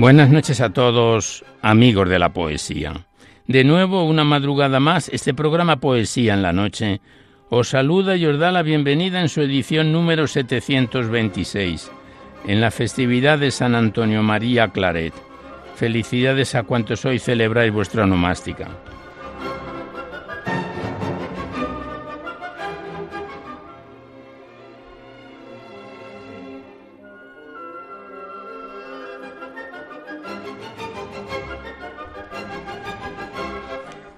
Buenas noches a todos, amigos de la poesía. De nuevo, una madrugada más, este programa Poesía en la Noche os saluda y os da la bienvenida en su edición número 726, en la festividad de San Antonio María Claret. Felicidades a cuantos hoy celebráis vuestra nomástica.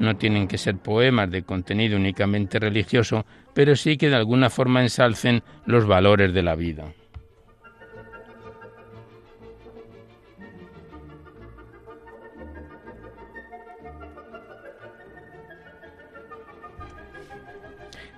no tienen que ser poemas de contenido únicamente religioso, pero sí que de alguna forma ensalcen los valores de la vida.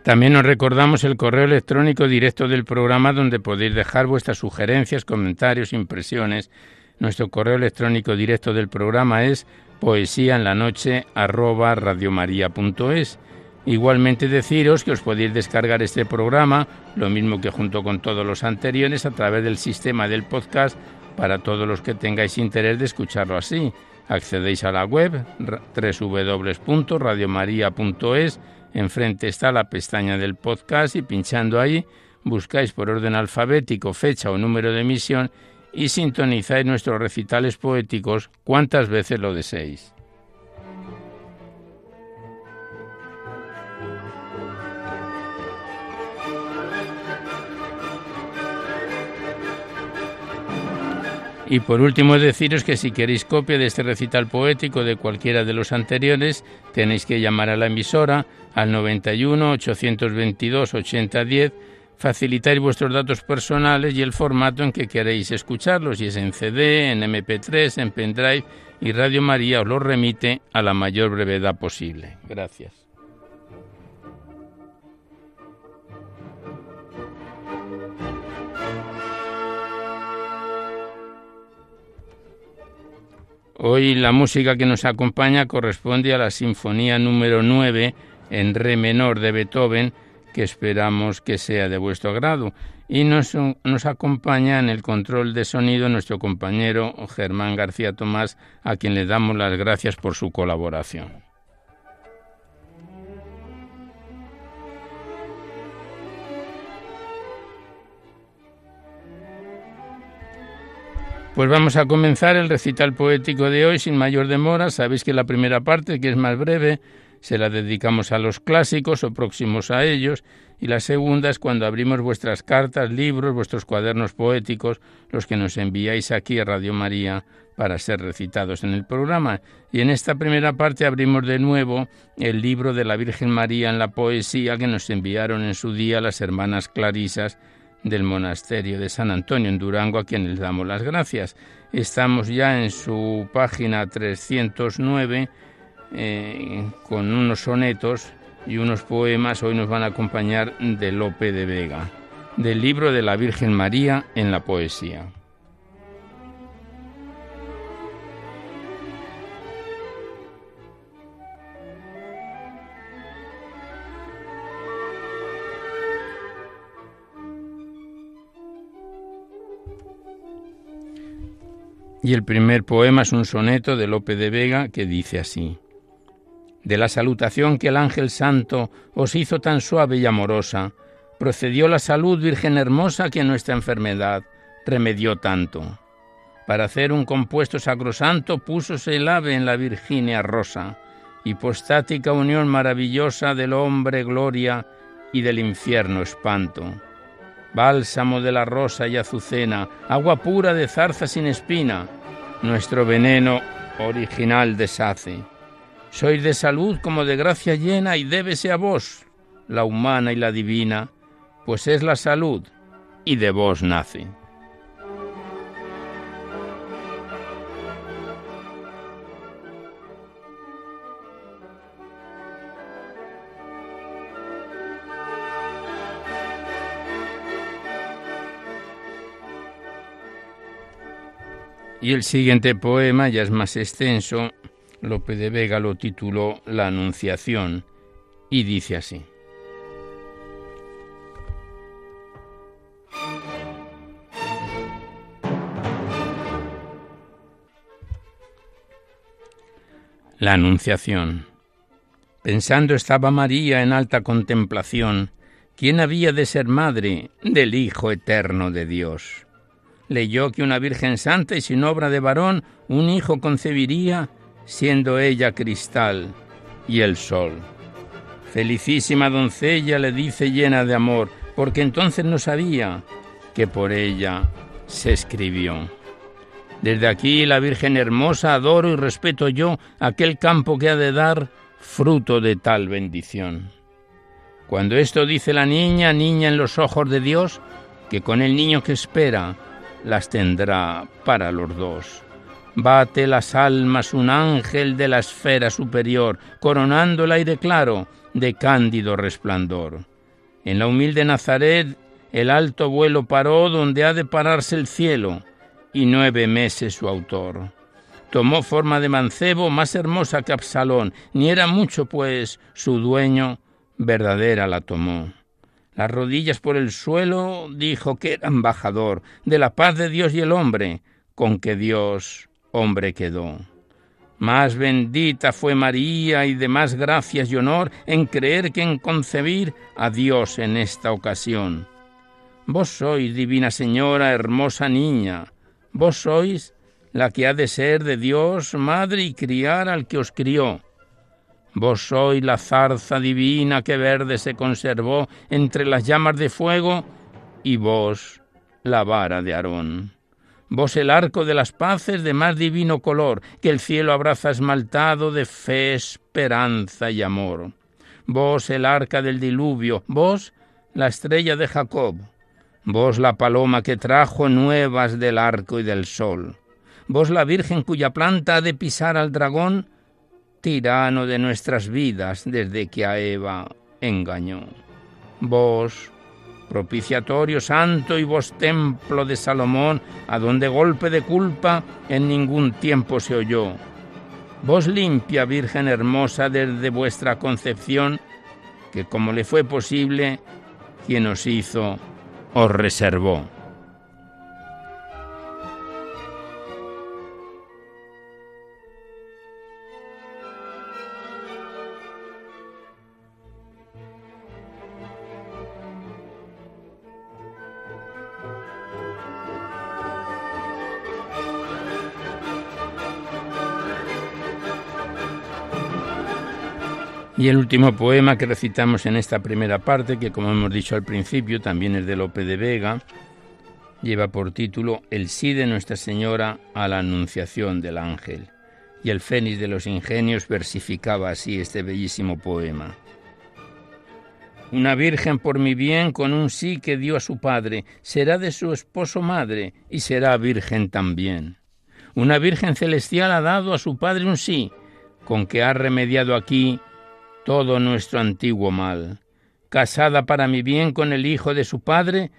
También os recordamos el correo electrónico directo del programa donde podéis dejar vuestras sugerencias, comentarios, impresiones. Nuestro correo electrónico directo del programa es poesía en la noche arroba radiomaria.es. Igualmente deciros que os podéis descargar este programa, lo mismo que junto con todos los anteriores, a través del sistema del podcast para todos los que tengáis interés de escucharlo así. Accedéis a la web www.radiomaria.es, enfrente está la pestaña del podcast y pinchando ahí buscáis por orden alfabético fecha o número de emisión y sintonizáis nuestros recitales poéticos cuantas veces lo deseéis. Y por último deciros que si queréis copia de este recital poético de cualquiera de los anteriores, tenéis que llamar a la emisora al 91 822 8010 facilitáis vuestros datos personales y el formato en que queréis escucharlos, si es en CD, en MP3, en pendrive, y Radio María os lo remite a la mayor brevedad posible. Gracias. Hoy la música que nos acompaña corresponde a la Sinfonía número 9 en Re menor de Beethoven, que esperamos que sea de vuestro agrado. Y nos, nos, acompaña en el control de sonido nuestro compañero Germán García Tomás, a quien le damos las gracias por su colaboración. Pues vamos a comenzar el recital poético de hoy sin mayor demora. Sabéis que la primera parte, que es más breve, se la dedicamos a los clásicos o próximos a ellos, y la segunda es cuando abrimos vuestras cartas, libros, vuestros cuadernos poéticos, los que nos enviáis aquí a Radio María para ser recitados en el programa. Y en esta primera parte abrimos de nuevo el libro de la Virgen María en la poesía que nos enviaron en su día las hermanas Clarisas del monasterio de San Antonio en Durango, a quienes les damos las gracias. Estamos ya en su página 309 eh, con unos sonetos y unos poemas. Hoy nos van a acompañar de Lope de Vega, del libro de la Virgen María en la poesía. Y el primer poema es un soneto de Lope de Vega que dice así de la salutación que el ángel santo os hizo tan suave y amorosa, procedió la salud virgen hermosa que nuestra enfermedad remedió tanto. Para hacer un compuesto sacrosanto púsose el ave en la Virginia rosa, hipostática unión maravillosa del hombre gloria y del infierno espanto. Bálsamo de la rosa y azucena, agua pura de zarza sin espina, nuestro veneno original deshace sois de salud como de gracia llena y débese a vos, la humana y la divina, pues es la salud y de vos nace. Y el siguiente poema ya es más extenso Lope de Vega lo tituló La Anunciación y dice así. La Anunciación. Pensando estaba María en alta contemplación, ¿quién había de ser madre del Hijo Eterno de Dios? Leyó que una Virgen Santa y sin obra de varón un hijo concebiría siendo ella cristal y el sol. Felicísima doncella le dice llena de amor, porque entonces no sabía que por ella se escribió. Desde aquí la Virgen hermosa adoro y respeto yo aquel campo que ha de dar fruto de tal bendición. Cuando esto dice la niña, niña en los ojos de Dios, que con el niño que espera las tendrá para los dos. Bate las almas un ángel de la esfera superior, coronando el aire claro de cándido resplandor. En la humilde Nazaret el alto vuelo paró donde ha de pararse el cielo, y nueve meses su autor. Tomó forma de mancebo más hermosa que Absalón, ni era mucho, pues su dueño verdadera la tomó. Las rodillas por el suelo dijo que era embajador de la paz de Dios y el hombre, con que Dios hombre quedó. Más bendita fue María y de más gracias y honor en creer que en concebir a Dios en esta ocasión. Vos sois, divina señora, hermosa niña, vos sois la que ha de ser de Dios madre y criar al que os crió. Vos sois la zarza divina que verde se conservó entre las llamas de fuego y vos la vara de Aarón. Vos el arco de las paces de más divino color, que el cielo abraza esmaltado de fe, esperanza y amor. Vos el arca del diluvio, vos la estrella de Jacob, vos la paloma que trajo nuevas del arco y del sol, vos la Virgen cuya planta ha de pisar al dragón, tirano de nuestras vidas desde que a Eva engañó. Vos, propiciatorio santo y vos templo de Salomón, a donde golpe de culpa en ningún tiempo se oyó. Vos limpia Virgen hermosa desde vuestra concepción, que como le fue posible, quien os hizo, os reservó. Y el último poema que recitamos en esta primera parte, que como hemos dicho al principio, también es de Lope de Vega, lleva por título El sí de Nuestra Señora a la Anunciación del Ángel. Y el Fénix de los Ingenios versificaba así este bellísimo poema. Una virgen por mi bien con un sí que dio a su padre, será de su esposo madre y será virgen también. Una virgen celestial ha dado a su padre un sí, con que ha remediado aquí todo nuestro antiguo mal. Casada para mi bien con el hijo de su padre,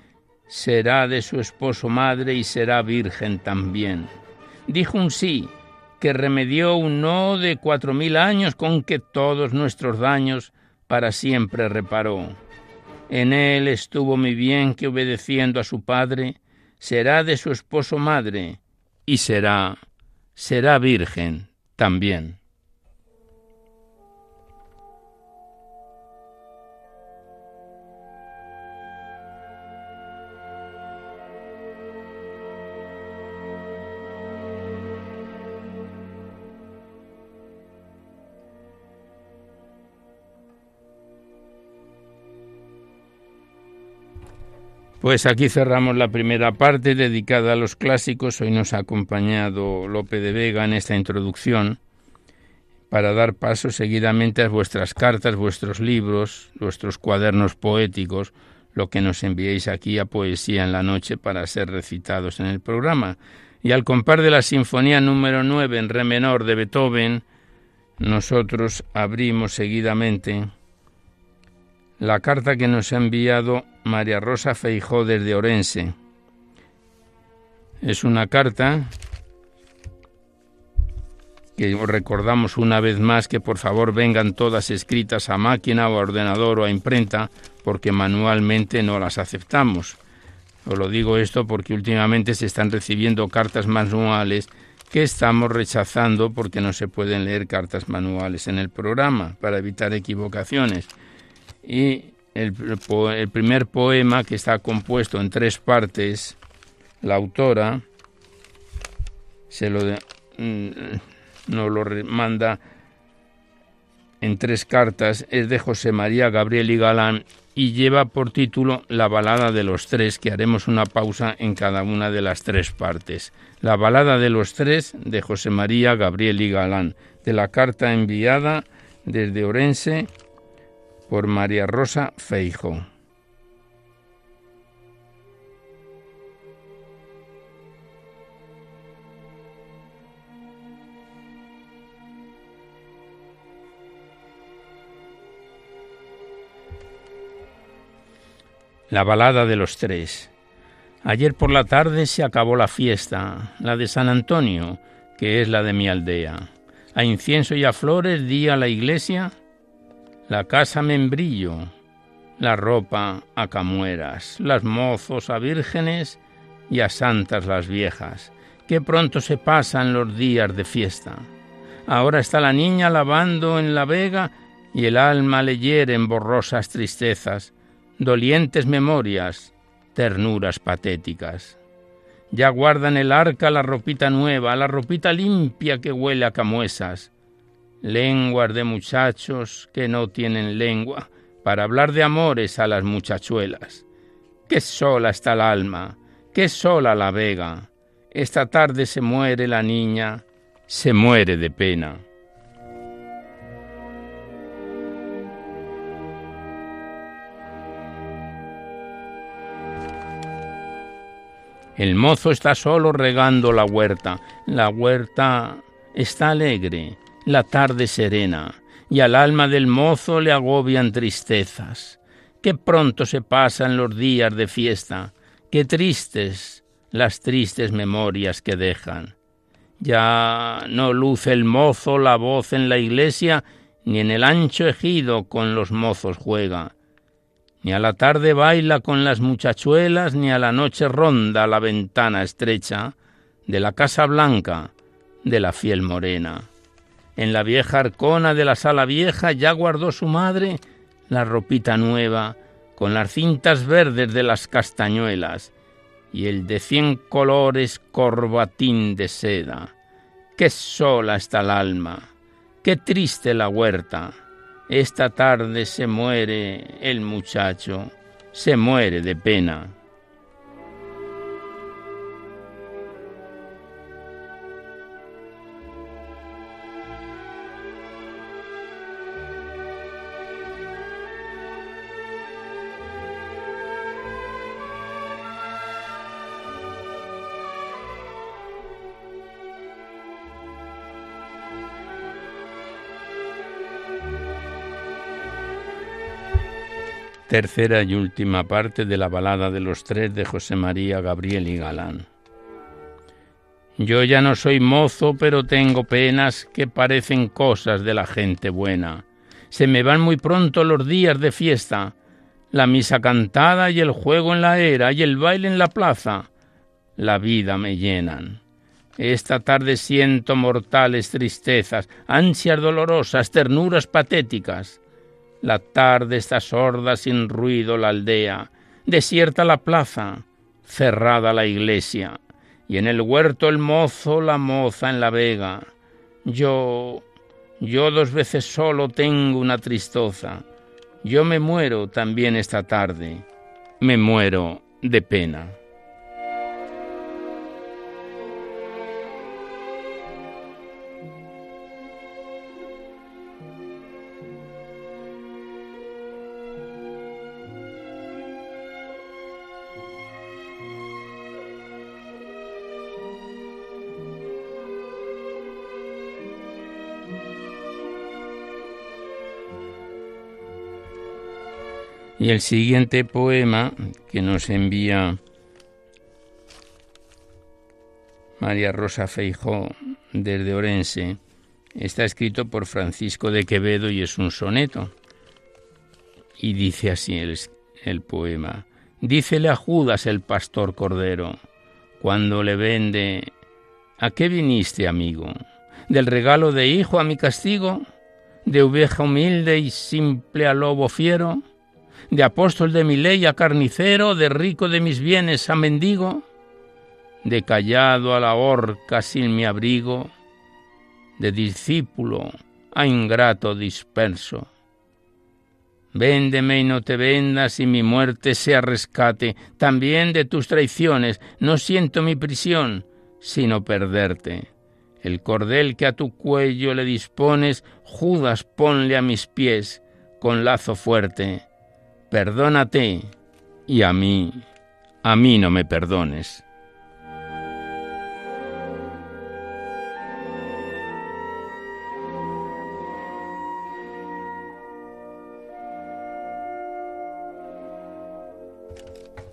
será de su esposo madre y será virgen también. Dijo un sí, que remedió un no de cuatro mil años con que todos nuestros daños para siempre reparó. En él estuvo mi bien que obedeciendo a su padre, será de su esposo madre y será, será virgen también. Pues aquí cerramos la primera parte dedicada a los clásicos. Hoy nos ha acompañado Lope de Vega en esta introducción para dar paso seguidamente a vuestras cartas, vuestros libros, vuestros cuadernos poéticos, lo que nos enviéis aquí a Poesía en la Noche para ser recitados en el programa. Y al compar de la Sinfonía número 9 en Re menor de Beethoven, nosotros abrimos seguidamente la carta que nos ha enviado María Rosa Feijó desde Orense. Es una carta que os recordamos una vez más que por favor vengan todas escritas a máquina o a ordenador o a imprenta porque manualmente no las aceptamos. Os lo digo esto porque últimamente se están recibiendo cartas manuales que estamos rechazando porque no se pueden leer cartas manuales en el programa para evitar equivocaciones y el, primer poema que está compuesto en tres partes, la autora se lo mm, nos lo manda en tres cartas, es de José María Gabriel y Galán y lleva por título La balada de los tres, que haremos una pausa en cada una de las tres partes. La balada de los tres de José María Gabriel y Galán, de la carta enviada desde Orense por María Rosa Feijo. La balada de los tres. Ayer por la tarde se acabó la fiesta, la de San Antonio, que es la de mi aldea. A incienso y a flores di a la iglesia la casa membrillo, la ropa a camueras, las mozos a vírgenes y a santas las viejas. Qué pronto se pasan los días de fiesta. Ahora está la niña lavando en la vega y el alma le hieren borrosas tristezas, dolientes memorias, ternuras patéticas. Ya guardan el arca la ropita nueva, la ropita limpia que huele a camuesas, lenguas de muchachos que no tienen lengua, para hablar de amores a las muchachuelas. Qué sola está el alma, qué sola la vega. Esta tarde se muere la niña, se muere de pena. El mozo está solo regando la huerta. La huerta está alegre la tarde serena, y al alma del mozo le agobian tristezas. Qué pronto se pasan los días de fiesta, qué tristes las tristes memorias que dejan. Ya no luce el mozo la voz en la iglesia, ni en el ancho ejido con los mozos juega, ni a la tarde baila con las muchachuelas, ni a la noche ronda la ventana estrecha de la casa blanca de la fiel morena. En la vieja arcona de la sala vieja ya guardó su madre la ropita nueva, con las cintas verdes de las castañuelas y el de cien colores corbatín de seda. Qué sola está el alma, qué triste la huerta. Esta tarde se muere el muchacho, se muere de pena. Tercera y última parte de la balada de los tres de José María Gabriel y Galán. Yo ya no soy mozo, pero tengo penas que parecen cosas de la gente buena. Se me van muy pronto los días de fiesta, la misa cantada y el juego en la era y el baile en la plaza. La vida me llenan. Esta tarde siento mortales tristezas, ansias dolorosas, ternuras patéticas. La tarde está sorda sin ruido la aldea, desierta la plaza, cerrada la iglesia, y en el huerto el mozo, la moza en la vega. Yo, yo dos veces solo tengo una tristosa. Yo me muero también esta tarde, me muero de pena. Y el siguiente poema que nos envía María Rosa Feijó desde Orense está escrito por Francisco de Quevedo y es un soneto. Y dice así el, el poema. Dícele a Judas el pastor cordero, cuando le vende, ¿a qué viniste, amigo? ¿Del regalo de hijo a mi castigo? ¿De oveja humilde y simple a lobo fiero? De apóstol de mi ley a carnicero, de rico de mis bienes a mendigo, de callado a la horca sin mi abrigo, de discípulo a ingrato disperso. Véndeme y no te vendas y mi muerte sea rescate también de tus traiciones. No siento mi prisión, sino perderte. El cordel que a tu cuello le dispones, Judas ponle a mis pies con lazo fuerte perdónate y a mí, a mí no me perdones.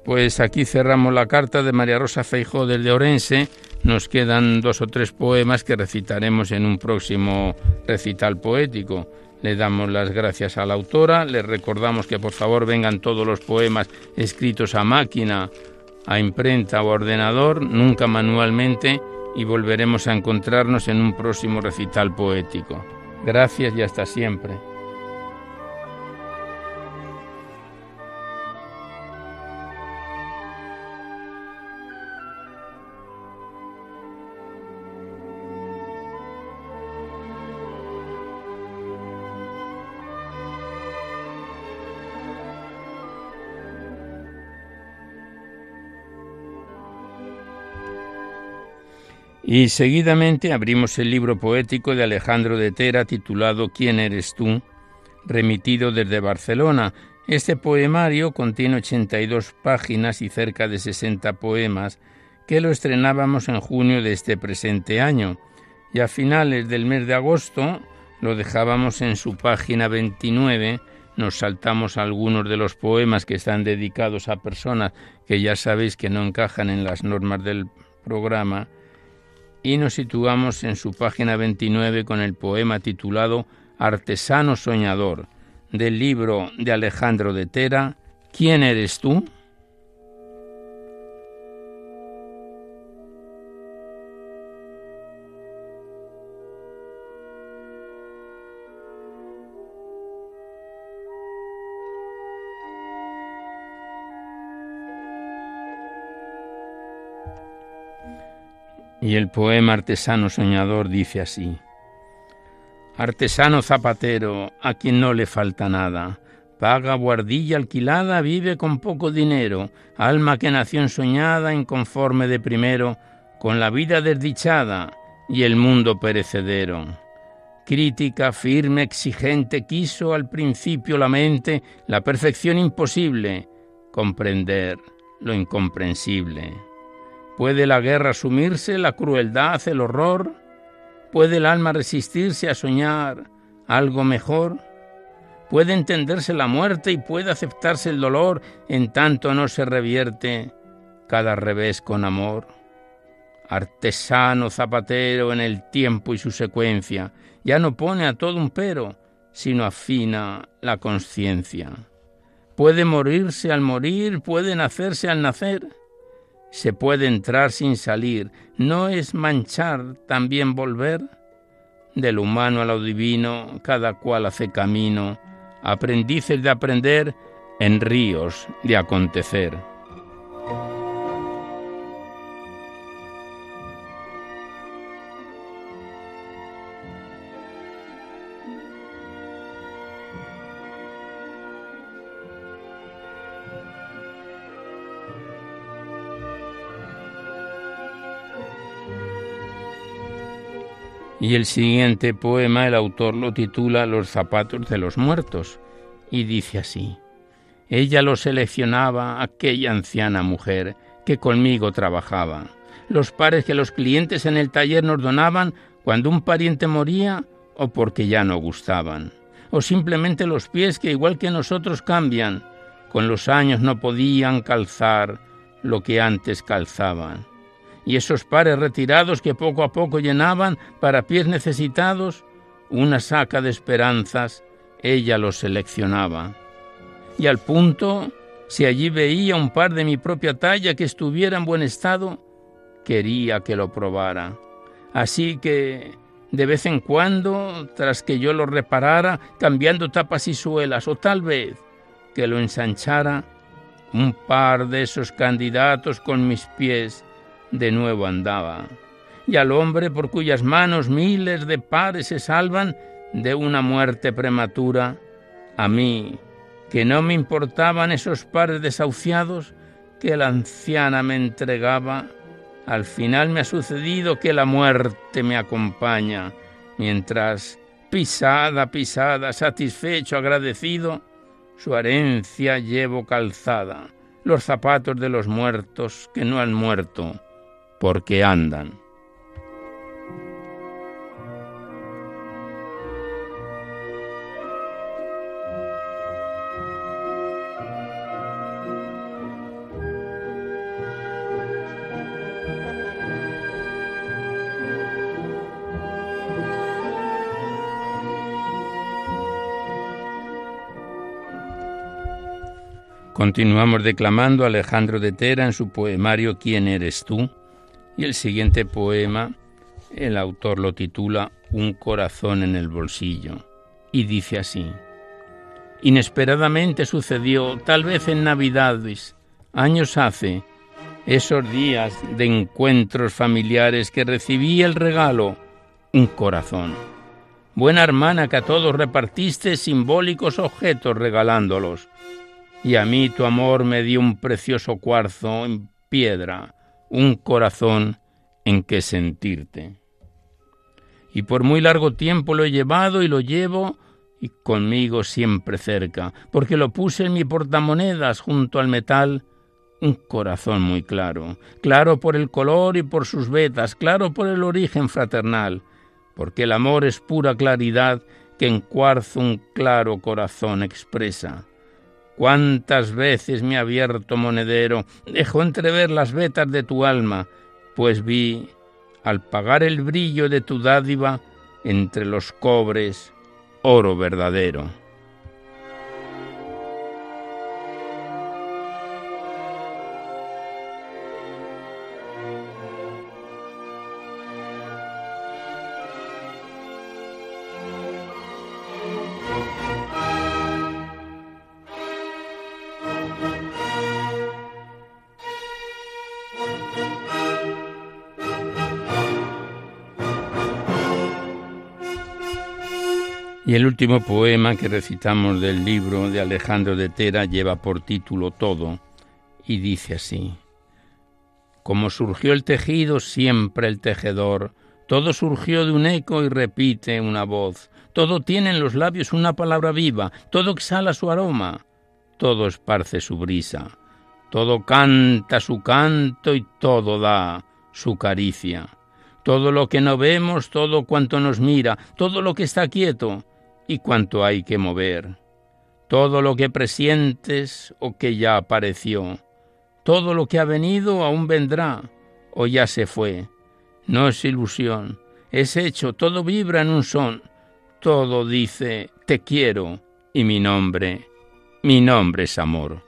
Pues aquí cerramos la carta de María Rosa Feijó del Orense. Nos quedan dos o tres poemas que recitaremos en un próximo recital poético. Le damos las gracias a la autora, le recordamos que por favor vengan todos los poemas escritos a máquina, a imprenta o ordenador, nunca manualmente, y volveremos a encontrarnos en un próximo recital poético. Gracias y hasta siempre. Y seguidamente abrimos el libro poético de Alejandro de Tera titulado ¿Quién eres tú? remitido desde Barcelona. Este poemario contiene 82 páginas y cerca de 60 poemas que lo estrenábamos en junio de este presente año y a finales del mes de agosto lo dejábamos en su página 29 nos saltamos algunos de los poemas que están dedicados a personas que ya sabéis que no encajan en las normas del programa y nos situamos en su página 29 con el poema titulado artesano soñador, del libro de Alejandro de Tera, ¿Quién eres tú? Y el poema Artesano Soñador dice así. Artesano zapatero, a quien no le falta nada, paga guardilla alquilada, vive con poco dinero, alma que nació ensoñada, inconforme de primero, con la vida desdichada y el mundo perecedero. Crítica, firme, exigente, quiso al principio la mente la perfección imposible, comprender lo incomprensible. ¿Puede la guerra sumirse, la crueldad, el horror? ¿Puede el alma resistirse a soñar algo mejor? ¿Puede entenderse la muerte y puede aceptarse el dolor en tanto no se revierte cada revés con amor? Artesano zapatero en el tiempo y su secuencia, ya no pone a todo un pero, sino afina la conciencia. Puede morirse al morir, puede nacerse al nacer, se puede entrar sin salir, ¿no es manchar también volver? Del humano a lo divino, cada cual hace camino, aprendices de aprender en ríos de acontecer. Y el siguiente poema el autor lo titula Los zapatos de los muertos y dice así. Ella lo seleccionaba, aquella anciana mujer que conmigo trabajaba. Los pares que los clientes en el taller nos donaban cuando un pariente moría o porque ya no gustaban. O simplemente los pies que igual que nosotros cambian, con los años no podían calzar lo que antes calzaban y esos pares retirados que poco a poco llenaban para pies necesitados, una saca de esperanzas, ella los seleccionaba. Y al punto, si allí veía un par de mi propia talla que estuviera en buen estado, quería que lo probara. Así que, de vez en cuando, tras que yo lo reparara, cambiando tapas y suelas, o tal vez que lo ensanchara, un par de esos candidatos con mis pies de nuevo andaba, y al hombre por cuyas manos miles de pares se salvan de una muerte prematura, a mí, que no me importaban esos pares desahuciados que la anciana me entregaba, al final me ha sucedido que la muerte me acompaña, mientras, pisada, pisada, satisfecho, agradecido, su herencia llevo calzada, los zapatos de los muertos que no han muerto, porque andan. Continuamos declamando a Alejandro de Tera en su poemario ¿Quién eres tú? Y el siguiente poema, el autor lo titula Un corazón en el bolsillo y dice así. Inesperadamente sucedió, tal vez en Navidades, años hace, esos días de encuentros familiares que recibí el regalo, un corazón. Buena hermana que a todos repartiste simbólicos objetos regalándolos. Y a mí tu amor me dio un precioso cuarzo en piedra, un corazón en que sentirte. Y por muy largo tiempo lo he llevado y lo llevo y conmigo siempre cerca, porque lo puse en mi portamonedas junto al metal, un corazón muy claro, claro por el color y por sus vetas, claro por el origen fraternal, porque el amor es pura claridad que en cuarzo un claro corazón expresa. Cuántas veces mi abierto monedero dejó entrever las vetas de tu alma, pues vi, al pagar el brillo de tu dádiva, entre los cobres, oro verdadero. Y el último poema que recitamos del libro de Alejandro de Tera lleva por título Todo y dice así. Como surgió el tejido, siempre el tejedor, todo surgió de un eco y repite una voz, todo tiene en los labios una palabra viva, todo exhala su aroma, todo esparce su brisa, todo canta su canto y todo da su caricia. Todo lo que no vemos, todo cuanto nos mira, todo lo que está quieto, y cuánto hay que mover. Todo lo que presientes o que ya apareció, todo lo que ha venido aún vendrá o ya se fue. No es ilusión, es hecho, todo vibra en un son, todo dice te quiero y mi nombre, mi nombre es amor.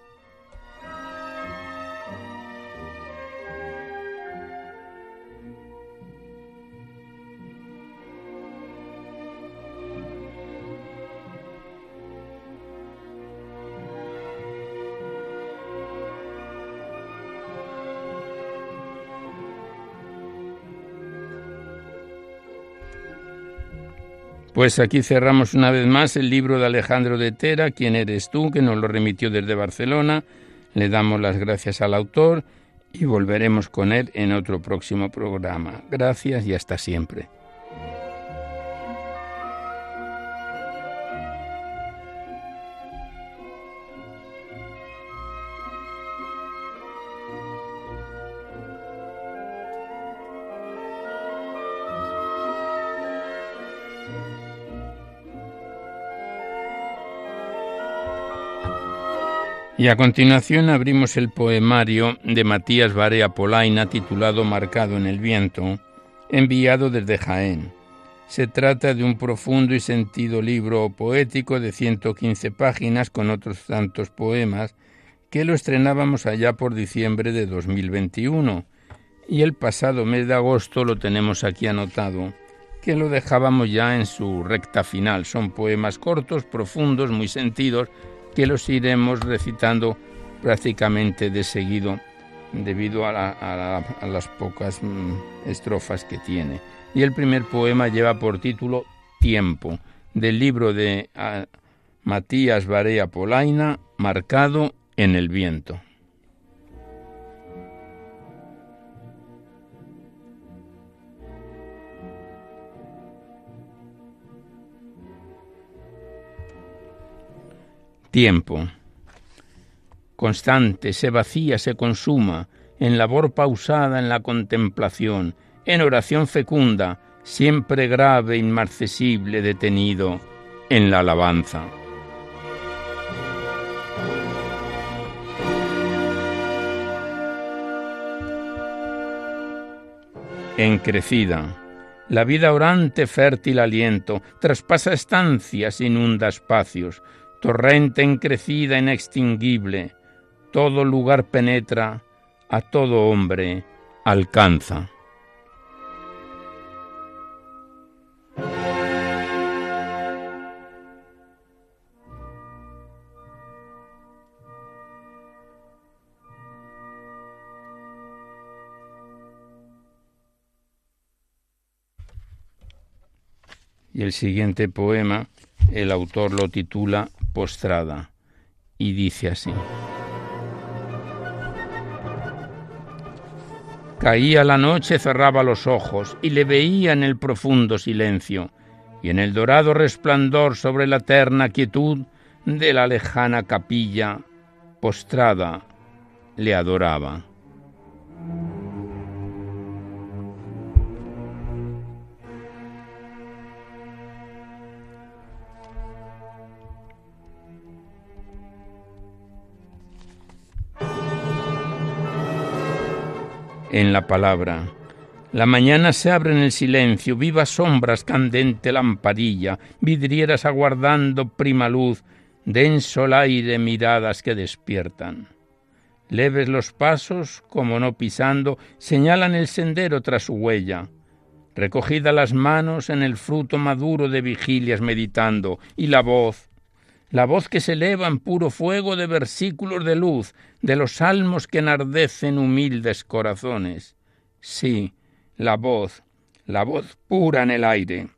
Pues aquí cerramos una vez más el libro de Alejandro de Tera, ¿Quién eres tú?, que nos lo remitió desde Barcelona. Le damos las gracias al autor y volveremos con él en otro próximo programa. Gracias y hasta siempre. Y a continuación abrimos el poemario de Matías Barea Polaina titulado Marcado en el viento, enviado desde Jaén. Se trata de un profundo y sentido libro poético de 115 páginas con otros tantos poemas que lo estrenábamos allá por diciembre de 2021 y el pasado mes de agosto lo tenemos aquí anotado, que lo dejábamos ya en su recta final. Son poemas cortos, profundos, muy sentidos, que los iremos recitando prácticamente de seguido debido a, las pocas mm, estrofas que tiene. Y el primer poema lleva por título Tiempo, del libro de Matías Barea Polaina, Marcado en el viento. Tiempo. Constante, se vacía, se consuma, en labor pausada en la contemplación, en oración fecunda, siempre grave, inmarcesible, detenido, en la alabanza. En crecida, la vida orante, fértil aliento, traspasa estancias, inunda espacios, torrente encrecida, inextinguible, todo lugar penetra, a todo hombre alcanza. Y el siguiente poema, el autor lo titula postrada y dice así. Caía la noche, cerraba los ojos y le veía en el profundo silencio y en el dorado resplandor sobre la eterna quietud de la lejana capilla, postrada, le adoraba. En la palabra. La mañana se abre en el silencio, vivas sombras, candente lamparilla, vidrieras aguardando prima luz, denso el aire, miradas que despiertan. Leves los pasos, como no pisando, señalan el sendero tras su huella. Recogida las manos en el fruto maduro de vigilias meditando, y la voz, la voz que se eleva en puro fuego de versículos de luz, de los salmos que enardecen humildes corazones. Sí, la voz, la voz pura en el aire,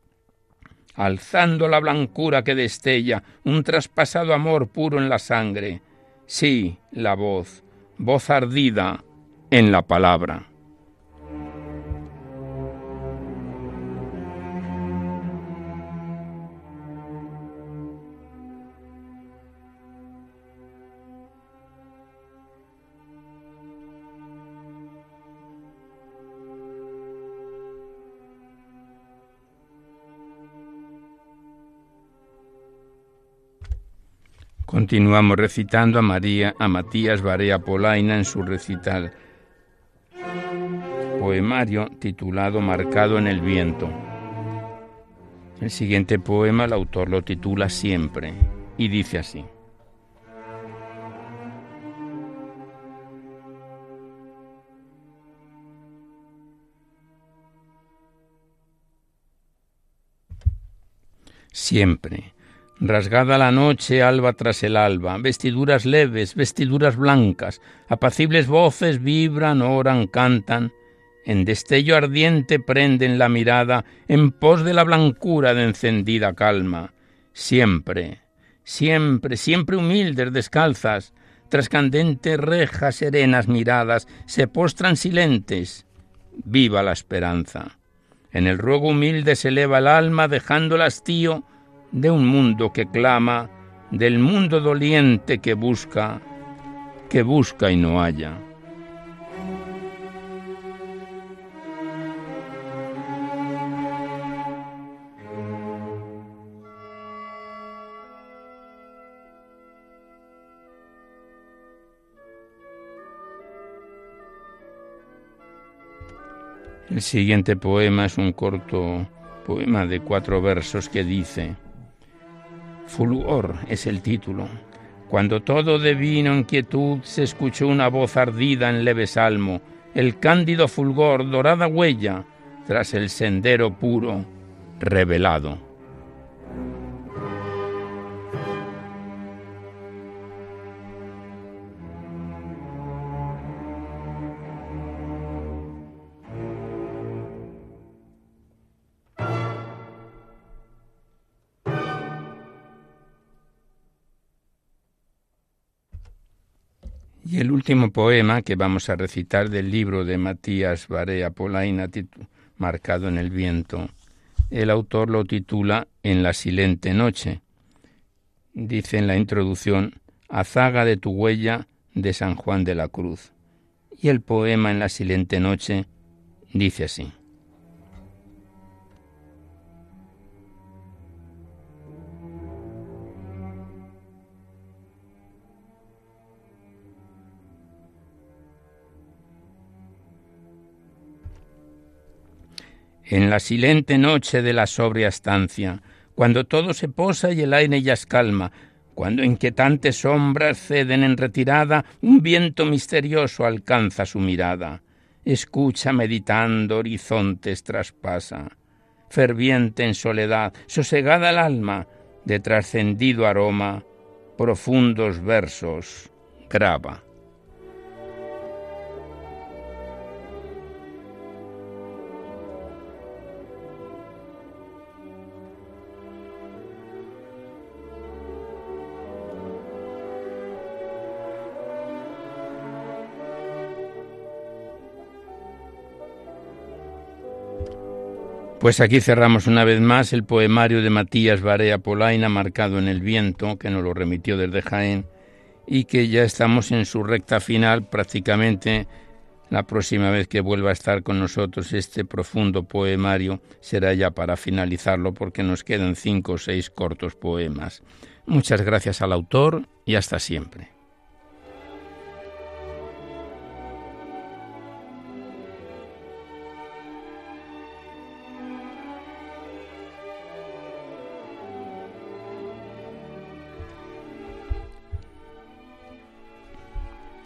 alzando la blancura que destella un traspasado amor puro en la sangre. Sí, la voz, voz ardida en la palabra. Continuamos recitando a María, a Matías Barea Polaina en su recital poemario titulado Marcado en el viento. El siguiente poema el autor lo titula Siempre y dice así. Siempre Rasgada la noche, alba tras el alba, vestiduras leves, vestiduras blancas, apacibles voces vibran, oran, cantan, en destello ardiente prenden la mirada en pos de la blancura de encendida calma. Siempre, siempre, siempre humildes, descalzas, tras candentes rejas serenas miradas, se postran silentes. Viva la esperanza. En el ruego humilde se eleva el alma, dejando el hastío de un mundo que clama, del mundo doliente que busca, que busca y no halla. El siguiente poema es un corto poema de cuatro versos que dice, Fulgor es el título. Cuando todo devino en quietud se escuchó una voz ardida en leve salmo, el cándido fulgor, dorada huella, tras el sendero puro, revelado. Último poema que vamos a recitar del libro de Matías Barea Polaina, marcado en el viento, el autor lo titula En la silente noche. Dice en la introducción, Azaga de tu huella de San Juan de la Cruz. Y el poema En la silente noche dice así. En la silente noche de la sobria estancia, cuando todo se posa y el aire ya es calma, cuando inquietantes sombras ceden en retirada, un viento misterioso alcanza su mirada. Escucha meditando, horizontes traspasa. Ferviente en soledad, sosegada el alma, de trascendido aroma, profundos versos graba. Pues aquí cerramos una vez más el poemario de Matías Barea Polaina, marcado en el viento, que nos lo remitió desde Jaén, y que ya estamos en su recta final, prácticamente la próxima vez que vuelva a estar con nosotros este profundo poemario será ya para finalizarlo, porque nos quedan cinco o seis cortos poemas. Muchas gracias al autor y hasta siempre.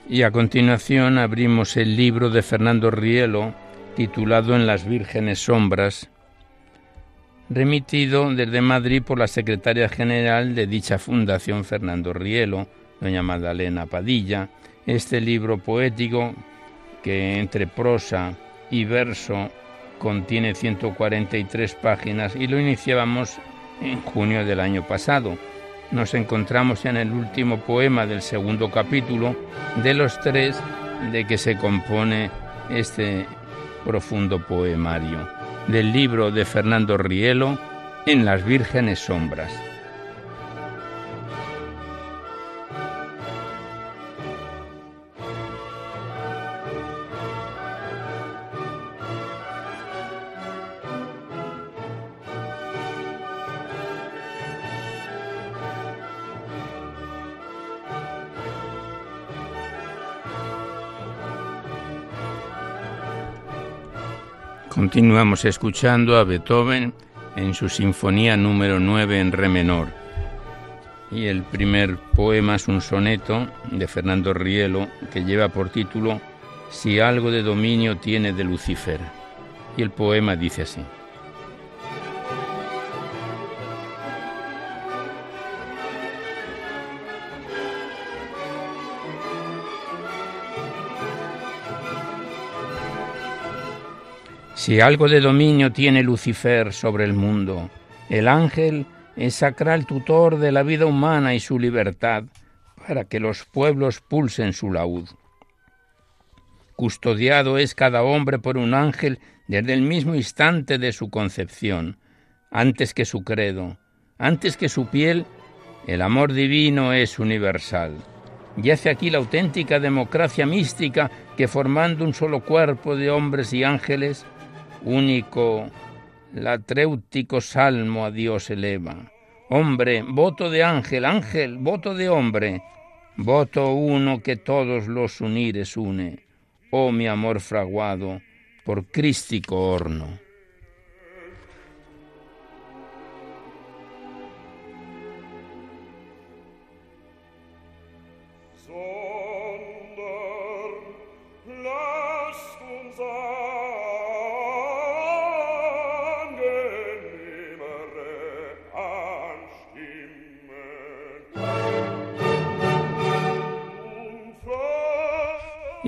Y a continuación abrimos el libro de Fernando Rielo, titulado En las vírgenes sombras, remitido desde Madrid por la secretaria general de dicha fundación, Fernando Rielo, doña Magdalena Padilla. Este libro poético, que entre prosa y verso contiene 143 páginas y lo iniciábamos en junio del año pasado nos encontramos en el último poema del segundo capítulo de los tres de que se compone este profundo poemario del libro de Fernando Rielo En las vírgenes sombras. Continuamos escuchando a Beethoven en su Sinfonía número 9 en Re menor. Y el primer poema es un soneto de Fernando Rielo que lleva por título Si algo de dominio tiene de Lucifer. Y el poema dice así. Si algo de dominio tiene Lucifer sobre el mundo, el ángel es sacral tutor de la vida humana y su libertad, para que los pueblos pulsen su laúd. Custodiado es cada hombre por un ángel desde el mismo instante de su concepción, antes que su credo, antes que su piel, el amor divino es universal. Yace aquí la auténtica democracia mística que formando un solo cuerpo de hombres y ángeles, único latréutico salmo a Dios eleva. Hombre, voto de ángel, ángel, voto de hombre, voto uno que todos los unires une. Oh mi amor fraguado por crístico horno.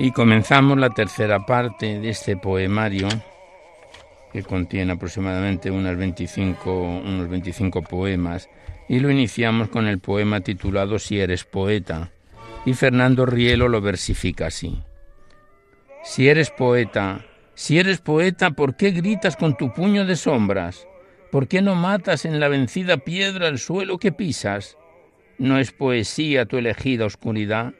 Y comenzamos la tercera parte de este poemario, que contiene aproximadamente unos 25, unos 25 poemas, y lo iniciamos con el poema titulado Si eres poeta, y Fernando Rielo lo versifica así. Si eres poeta, si eres poeta, ¿por qué gritas con tu puño de sombras? ¿Por qué no matas en la vencida piedra el suelo que pisas? ¿No es poesía tu elegida oscuridad?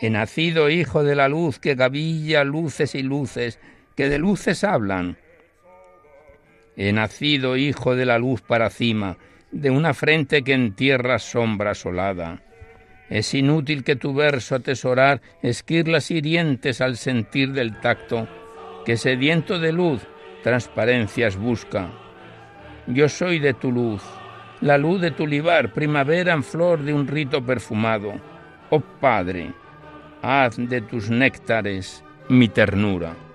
He nacido hijo de la luz que gavilla luces y luces, que de luces hablan. He nacido hijo de la luz para cima, de una frente que entierra sombra solada. Es inútil que tu verso atesorar esquirlas hirientes al sentir del tacto, que sediento de luz transparencias busca. Yo soy de tu luz, la luz de tu libar, primavera en flor de un rito perfumado. Oh Padre, haz de tus néctares mi ternura.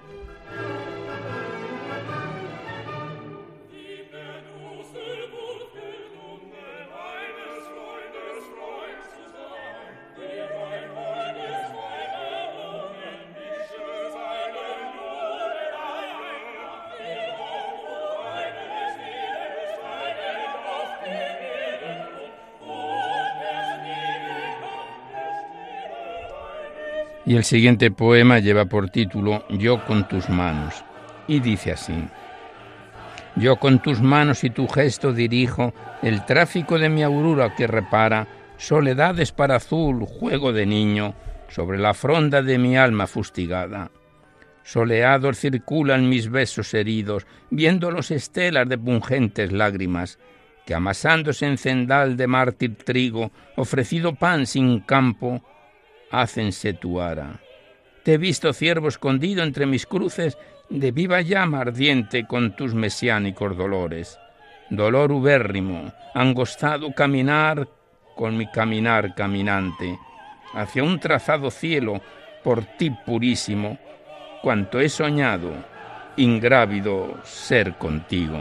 Y el siguiente poema lleva por título Yo con tus manos y dice así. Yo con tus manos y tu gesto dirijo el tráfico de mi aurora que repara soledades para azul, juego de niño, sobre la fronda de mi alma fustigada. Soleados circulan mis besos heridos, viendo los estelas de pungentes lágrimas, que amasándose en cendal de mártir trigo, ofrecido pan sin campo, hácense tu ara. Te he visto ciervo escondido entre mis cruces de viva llama ardiente con tus mesiánicos dolores. Dolor ubérrimo, angostado caminar con mi caminar caminante. hacia un trazado cielo por ti purísimo, cuanto he soñado, ingrávido ser contigo.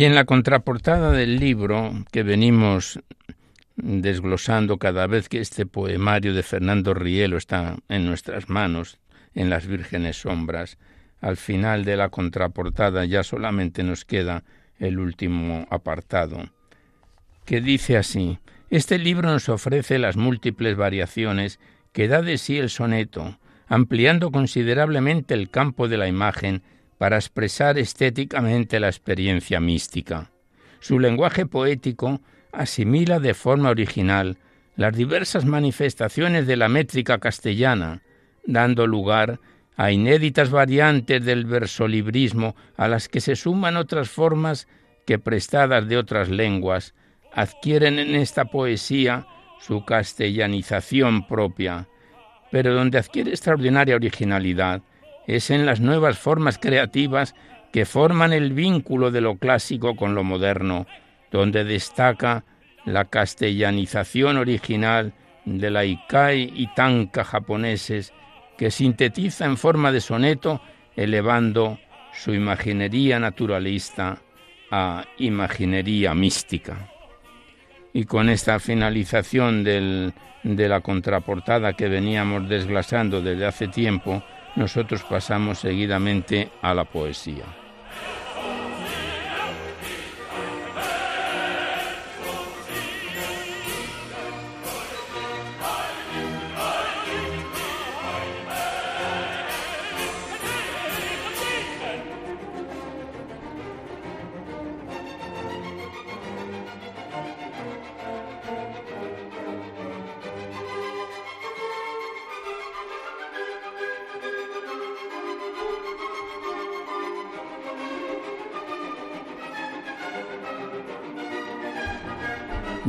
Y en la contraportada del libro que venimos desglosando cada vez que este poemario de Fernando Rielo está en nuestras manos, en las vírgenes sombras, al final de la contraportada ya solamente nos queda el último apartado, que dice así, este libro nos ofrece las múltiples variaciones que da de sí el soneto, ampliando considerablemente el campo de la imagen para expresar estéticamente la experiencia mística. Su lenguaje poético asimila de forma original las diversas manifestaciones de la métrica castellana, dando lugar a inéditas variantes del versolibrismo a las que se suman otras formas que prestadas de otras lenguas adquieren en esta poesía su castellanización propia, pero donde adquiere extraordinaria originalidad es en las nuevas formas creativas que forman el vínculo de lo clásico con lo moderno, donde destaca la castellanización original de la Ikai y Tanka japoneses, que sintetiza en forma de soneto, elevando su imaginería naturalista a imaginería mística. Y con esta finalización de la contraportada que veníamos desglasando desde hace tiempo, nosotros pasamos seguidamente a la poesía.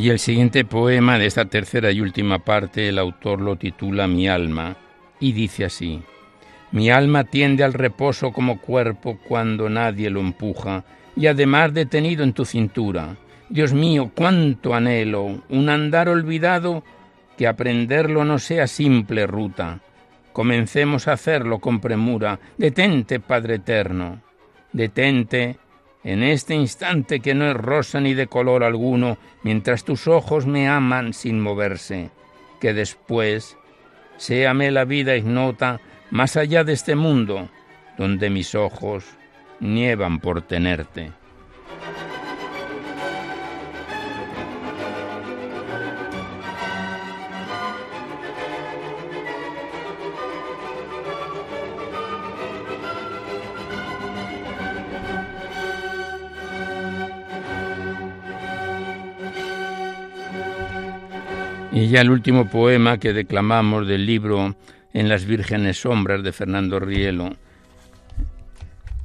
Y el siguiente poema de esta tercera y última parte, el autor lo titula Mi alma y dice así, Mi alma tiende al reposo como cuerpo cuando nadie lo empuja y además detenido en tu cintura. Dios mío, cuánto anhelo, un andar olvidado que aprenderlo no sea simple ruta. Comencemos a hacerlo con premura. Detente, Padre Eterno. Detente en este instante que no es rosa ni de color alguno, mientras tus ojos me aman sin moverse, que después séame la vida ignota más allá de este mundo, donde mis ojos nievan por tenerte. Y ya el último poema que declamamos del libro En las vírgenes sombras de Fernando Rielo,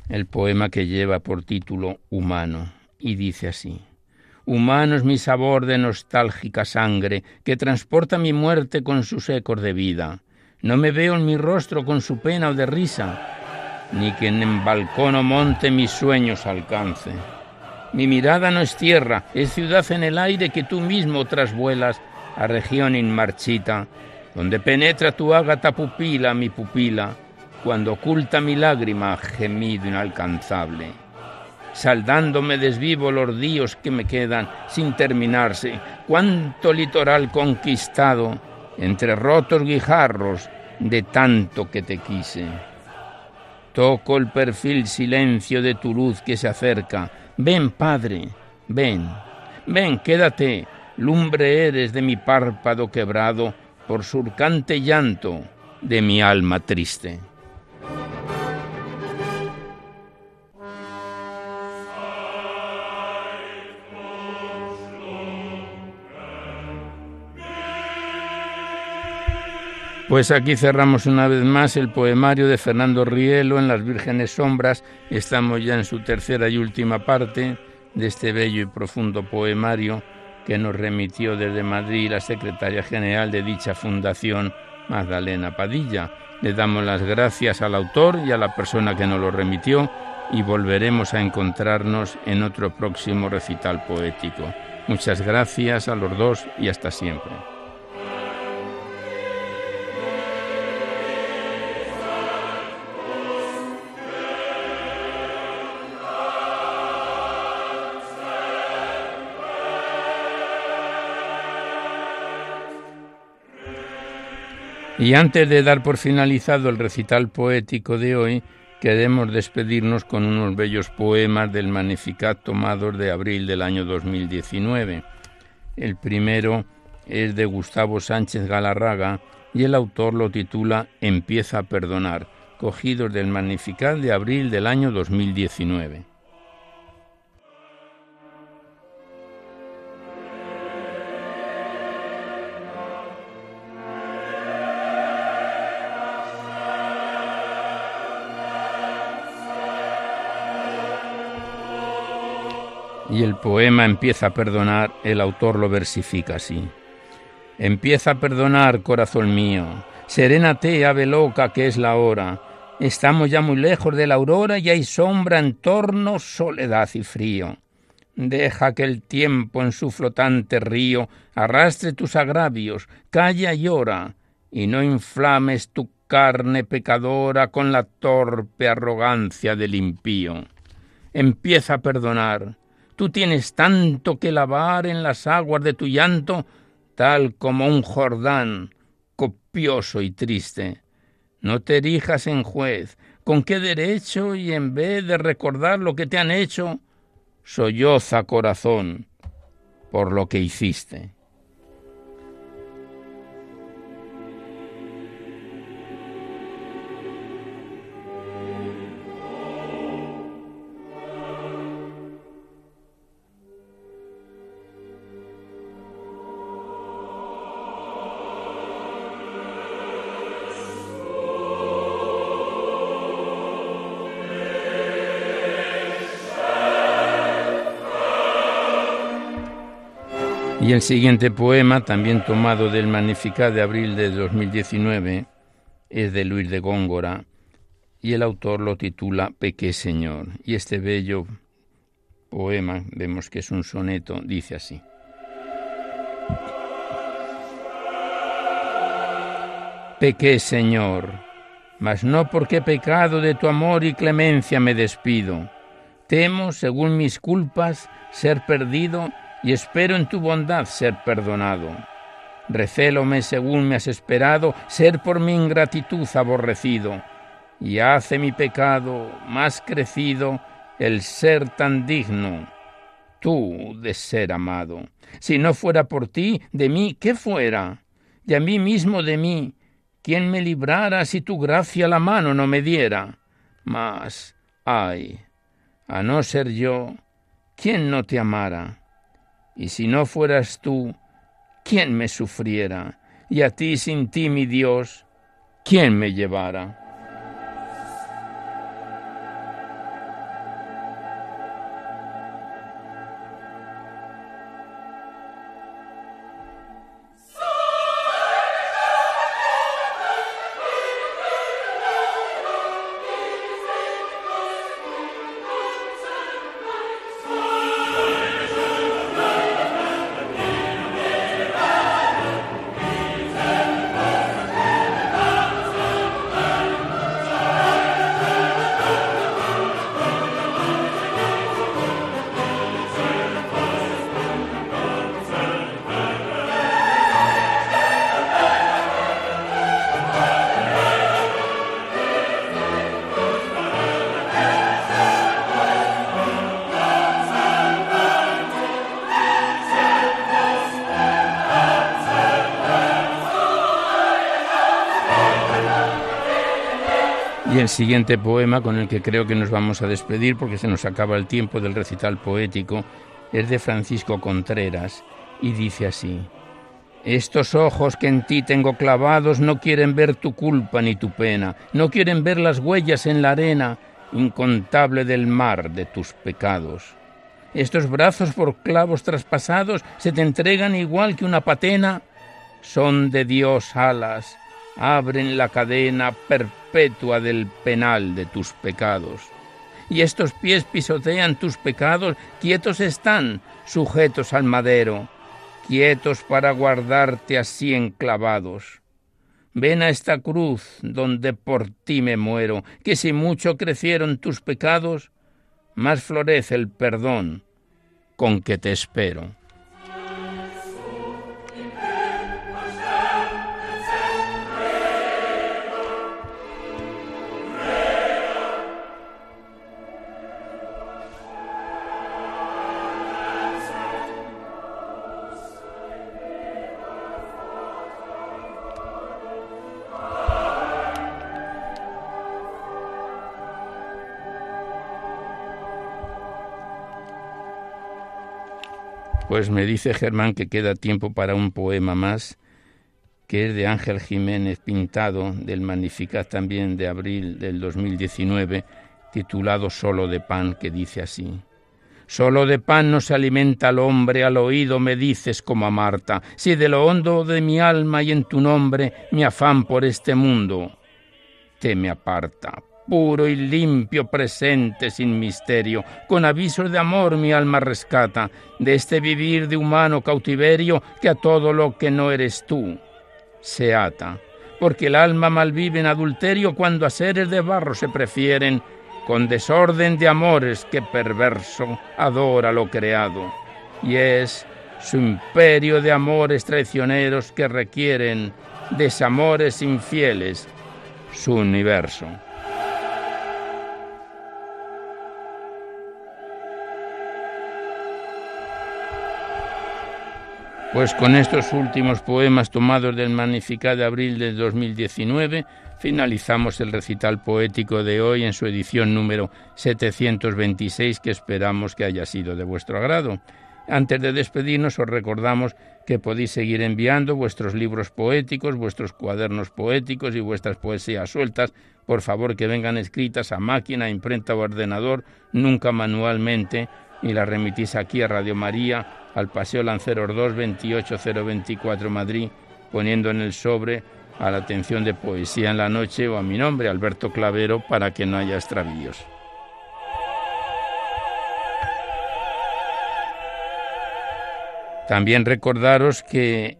el poema que lleva por título Humano, y dice así. Humano es mi sabor de nostálgica sangre que transporta mi muerte con sus ecos de vida. No me veo en mi rostro con su pena o de risa, ni que en balcón o monte mis sueños alcance. Mi mirada no es tierra, es ciudad en el aire que tú mismo trasvuelas a región inmarchita, donde penetra tu ágata pupila, mi pupila, cuando oculta mi lágrima, gemido inalcanzable. Saldándome desvivo los días que me quedan sin terminarse, cuánto litoral conquistado entre rotos guijarros de tanto que te quise. Toco el perfil silencio de tu luz que se acerca. Ven, Padre, ven, ven, quédate, lumbre eres de mi párpado quebrado por surcante llanto de mi alma triste. Pues aquí cerramos una vez más el poemario de Fernando Rielo en Las Vírgenes Sombras. Estamos ya en su tercera y última parte de este bello y profundo poemario que nos remitió desde Madrid la secretaria general de dicha fundación, Magdalena Padilla. Le damos las gracias al autor y a la persona que nos lo remitió y volveremos a encontrarnos en otro próximo recital poético. Muchas gracias a los dos y hasta siempre. Y antes de dar por finalizado el recital poético de hoy, queremos despedirnos con unos bellos poemas del Magnificat tomados de abril del año 2019. El primero es de Gustavo Sánchez Galarraga y el autor lo titula Empieza a perdonar, cogidos del Magnificat de abril del año 2019. Y el poema empieza a perdonar, el autor lo versifica así. Empieza a perdonar, corazón mío, serénate, ave loca, que es la hora. Estamos ya muy lejos de la aurora y hay sombra en torno, soledad y frío. Deja que el tiempo en su flotante río arrastre tus agravios, calla y llora, y no inflames tu carne pecadora con la torpe arrogancia del impío. Empieza a perdonar, Tú tienes tanto que lavar en las aguas de tu llanto, tal como un Jordán, copioso y triste. No te erijas en juez. ¿Con qué derecho y en vez de recordar lo que te han hecho, solloza corazón por lo que hiciste? Y el siguiente poema, también tomado del Magnificat de abril de 2019, es de Luis de Góngora y el autor lo titula Pequé Señor. Y este bello poema, vemos que es un soneto, dice así. Pequé Señor, mas no porque pecado de tu amor y clemencia me despido. Temo, según mis culpas, ser perdido y espero en tu bondad ser perdonado. Recélome según me has esperado, ser por mi ingratitud aborrecido, y hace mi pecado más crecido el ser tan digno, tú de ser amado. Si no fuera por ti, de mí, ¿qué fuera? Y a mí mismo de mí, ¿quién me librara si tu gracia la mano no me diera? Mas, ay, a no ser yo, ¿quién no te amara? Y si no fueras tú, ¿quién me sufriera? Y a ti sin ti, mi Dios, ¿quién me llevara? El siguiente poema con el que creo que nos vamos a despedir porque se nos acaba el tiempo del recital poético es de Francisco Contreras y dice así, Estos ojos que en ti tengo clavados no quieren ver tu culpa ni tu pena, no quieren ver las huellas en la arena incontable del mar de tus pecados. Estos brazos por clavos traspasados se te entregan igual que una patena, son de Dios alas, abren la cadena perpetua del penal de tus pecados. Y estos pies pisotean tus pecados, quietos están, sujetos al madero quietos para guardarte así enclavados. Ven a esta cruz donde por ti me muero, que si mucho crecieron tus pecados, más florece el perdón con que te espero. Pues me dice Germán que queda tiempo para un poema más, que es de Ángel Jiménez Pintado, del Magnificat también de abril del 2019, titulado Solo de pan, que dice así. Solo de pan no se alimenta el hombre, al oído me dices como a Marta, si de lo hondo de mi alma y en tu nombre mi afán por este mundo te me aparta puro y limpio presente sin misterio, con avisos de amor mi alma rescata, de este vivir de humano cautiverio que a todo lo que no eres tú se ata. Porque el alma malvive en adulterio cuando a seres de barro se prefieren, con desorden de amores que perverso adora lo creado. Y es su imperio de amores traicioneros que requieren desamores infieles su universo. Pues con estos últimos poemas tomados del Magnificat de abril de 2019 finalizamos el recital poético de hoy en su edición número 726 que esperamos que haya sido de vuestro agrado. Antes de despedirnos os recordamos que podéis seguir enviando vuestros libros poéticos, vuestros cuadernos poéticos y vuestras poesías sueltas, por favor que vengan escritas a máquina, imprenta o ordenador, nunca manualmente, y las remitís aquí a Radio María al Paseo Lanceros 2, 28024 Madrid, poniendo en el sobre a la atención de Poesía en la Noche o a mi nombre, Alberto Clavero, para que no haya extravíos. También recordaros que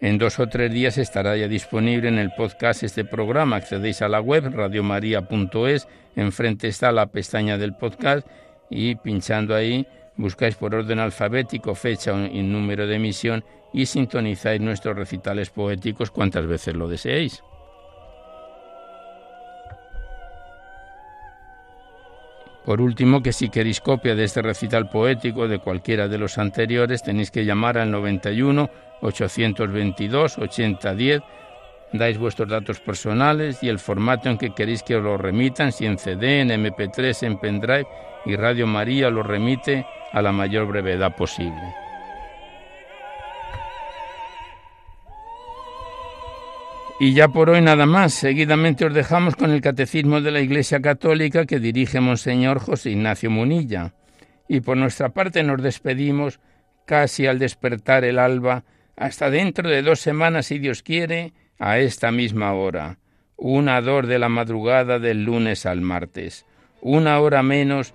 en dos o tres días estará ya disponible en el podcast este programa. Accedéis a la web radiomaria.es, enfrente está la pestaña del podcast y pinchando ahí Buscáis por orden alfabético fecha y número de emisión y sintonizáis nuestros recitales poéticos cuantas veces lo deseéis. Por último, que si queréis copia de este recital poético de cualquiera de los anteriores, tenéis que llamar al 91 822 8010, dais vuestros datos personales y el formato en que queréis que os lo remitan, si en CD, en MP3, en pendrive, y Radio María lo remite a la mayor brevedad posible. Y ya por hoy nada más. Seguidamente os dejamos con el Catecismo de la Iglesia Católica que dirige Monseñor José Ignacio Munilla. Y por nuestra parte nos despedimos casi al despertar el alba, hasta dentro de dos semanas, si Dios quiere, a esta misma hora. Una dor de la madrugada del lunes al martes. Una hora menos